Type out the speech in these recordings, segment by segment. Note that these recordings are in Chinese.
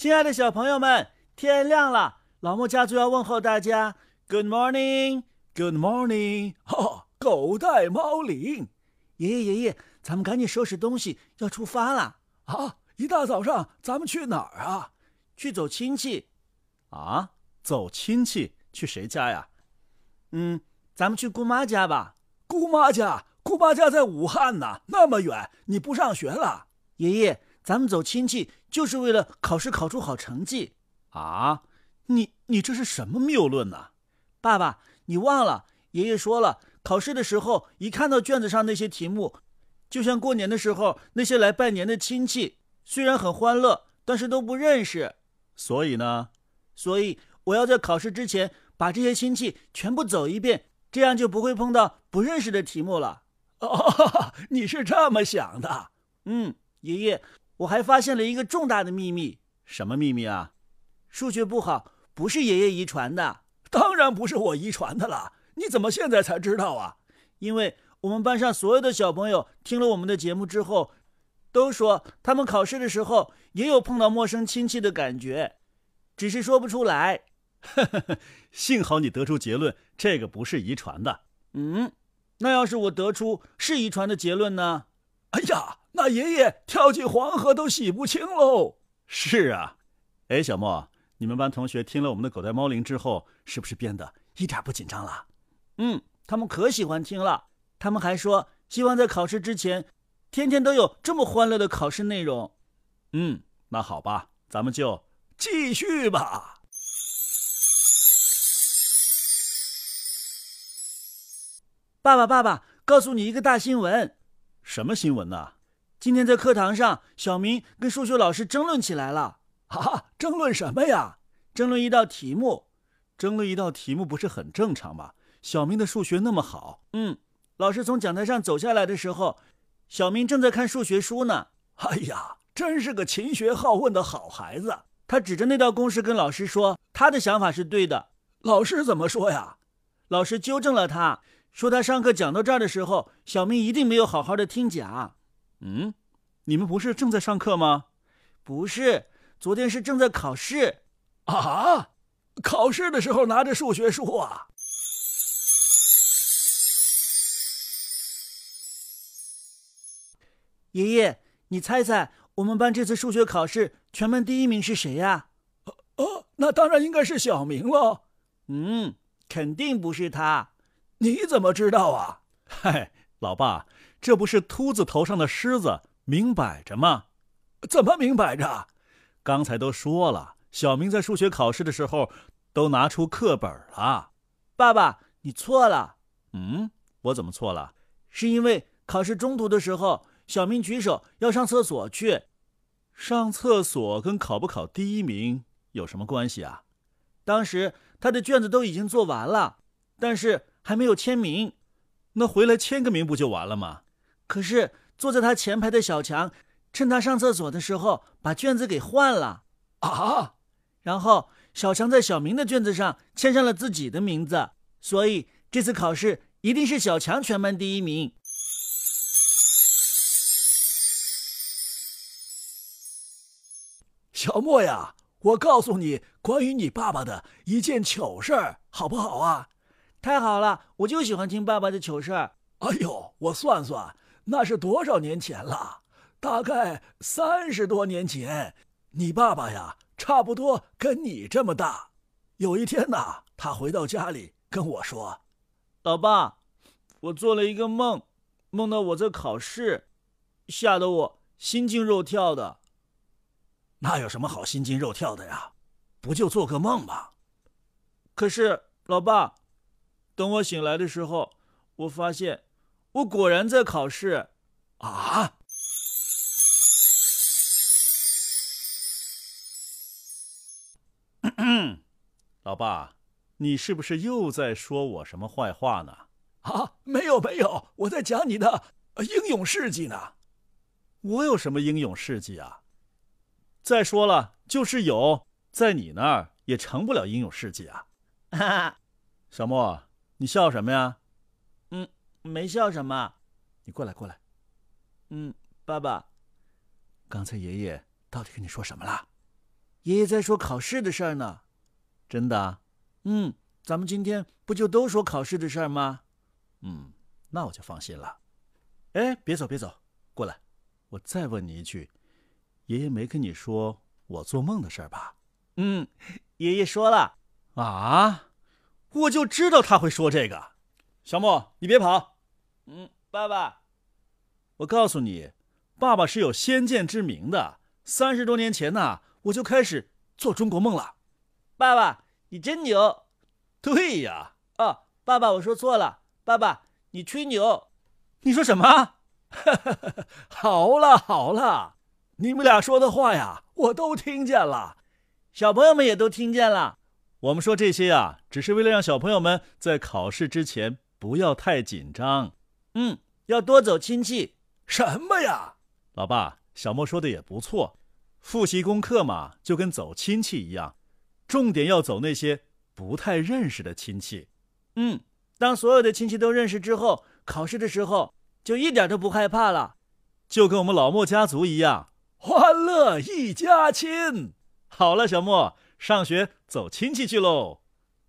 亲爱的小朋友们，天亮了，老莫家族要问候大家，Good morning，Good morning。哈，狗带猫领，爷爷爷爷，咱们赶紧收拾东西，要出发了。啊，一大早上咱们去哪儿啊？去走亲戚。啊，走亲戚？去谁家呀？嗯，咱们去姑妈家吧。姑妈家？姑妈家在武汉呢，那么远，你不上学了？爷爷，咱们走亲戚就是为了考试考出好成绩。啊，你你这是什么谬论呢？爸爸，你忘了爷爷说了，考试的时候一看到卷子上那些题目，就像过年的时候那些来拜年的亲戚，虽然很欢乐，但是都不认识。所以呢？所以我要在考试之前把这些亲戚全部走一遍，这样就不会碰到不认识的题目了。哦，你是这么想的？嗯，爷爷，我还发现了一个重大的秘密。什么秘密啊？数学不好不是爷爷遗传的，当然不是我遗传的了。你怎么现在才知道啊？因为我们班上所有的小朋友听了我们的节目之后，都说他们考试的时候也有碰到陌生亲戚的感觉，只是说不出来。幸好你得出结论，这个不是遗传的。嗯。那要是我得出是遗传的结论呢？哎呀，那爷爷跳进黄河都洗不清喽。是啊，哎，小莫，你们班同学听了我们的狗带猫铃之后，是不是变得一点不紧张了？嗯，他们可喜欢听了。他们还说希望在考试之前，天天都有这么欢乐的考试内容。嗯，那好吧，咱们就继续吧。爸爸，爸爸，告诉你一个大新闻。什么新闻呢？今天在课堂上，小明跟数学老师争论起来了。哈啊，争论什么呀？争论一道题目。争论一道题目不是很正常吗？小明的数学那么好。嗯，老师从讲台上走下来的时候，小明正在看数学书呢。哎呀，真是个勤学好问的好孩子。他指着那道公式跟老师说，他的想法是对的。老师怎么说呀？老师纠正了他。说他上课讲到这儿的时候，小明一定没有好好的听讲。嗯，你们不是正在上课吗？不是，昨天是正在考试。啊，考试的时候拿着数学书啊？爷爷，你猜猜我们班这次数学考试全班第一名是谁呀？哦，那当然应该是小明了。嗯，肯定不是他。你怎么知道啊？嗨，老爸，这不是秃子头上的虱子，明摆着吗？怎么明摆着？刚才都说了，小明在数学考试的时候都拿出课本了。爸爸，你错了。嗯，我怎么错了？是因为考试中途的时候，小明举手要上厕所去。上厕所跟考不考第一名有什么关系啊？当时他的卷子都已经做完了，但是。还没有签名，那回来签个名不就完了吗？可是坐在他前排的小强，趁他上厕所的时候把卷子给换了啊！然后小强在小明的卷子上签上了自己的名字，所以这次考试一定是小强全班第一名。小莫呀，我告诉你关于你爸爸的一件糗事儿，好不好啊？太好了，我就喜欢听爸爸的糗事儿。哎呦，我算算，那是多少年前了？大概三十多年前。你爸爸呀，差不多跟你这么大。有一天呐，他回到家里跟我说：“老爸，我做了一个梦，梦到我在考试，吓得我心惊肉跳的。”那有什么好心惊肉跳的呀？不就做个梦吗？可是，老爸。等我醒来的时候，我发现我果然在考试，啊！老爸，你是不是又在说我什么坏话呢？啊，没有没有，我在讲你的英勇事迹呢。我有什么英勇事迹啊？再说了，就是有，在你那儿也成不了英勇事迹啊。哈哈，小莫。你笑什么呀？嗯，没笑什么。你过来，过来。嗯，爸爸，刚才爷爷到底跟你说什么了？爷爷在说考试的事儿呢。真的？嗯，咱们今天不就都说考试的事儿吗？嗯，那我就放心了。哎，别走，别走，过来，我再问你一句，爷爷没跟你说我做梦的事儿吧？嗯，爷爷说了。啊，我就知道他会说这个。小莫，你别跑。嗯，爸爸，我告诉你，爸爸是有先见之明的。三十多年前呢，我就开始做中国梦了。爸爸，你真牛。对呀。哦，爸爸，我说错了。爸爸，你吹牛。你说什么？好了好了，你们俩说的话呀，我都听见了，小朋友们也都听见了。我们说这些呀，只是为了让小朋友们在考试之前不要太紧张。嗯，要多走亲戚。什么呀，老爸？小莫说的也不错，复习功课嘛，就跟走亲戚一样，重点要走那些不太认识的亲戚。嗯，当所有的亲戚都认识之后，考试的时候就一点都不害怕了，就跟我们老莫家族一样，欢乐一家亲。好了，小莫，上学走亲戚去喽。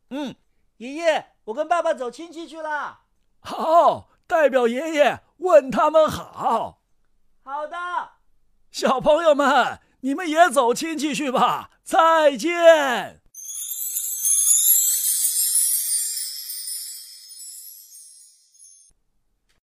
嗯，爷爷，我跟爸爸走亲戚去了。好，代表爷爷问他们好。好的。小朋友们，你们也走亲戚去吧，再见。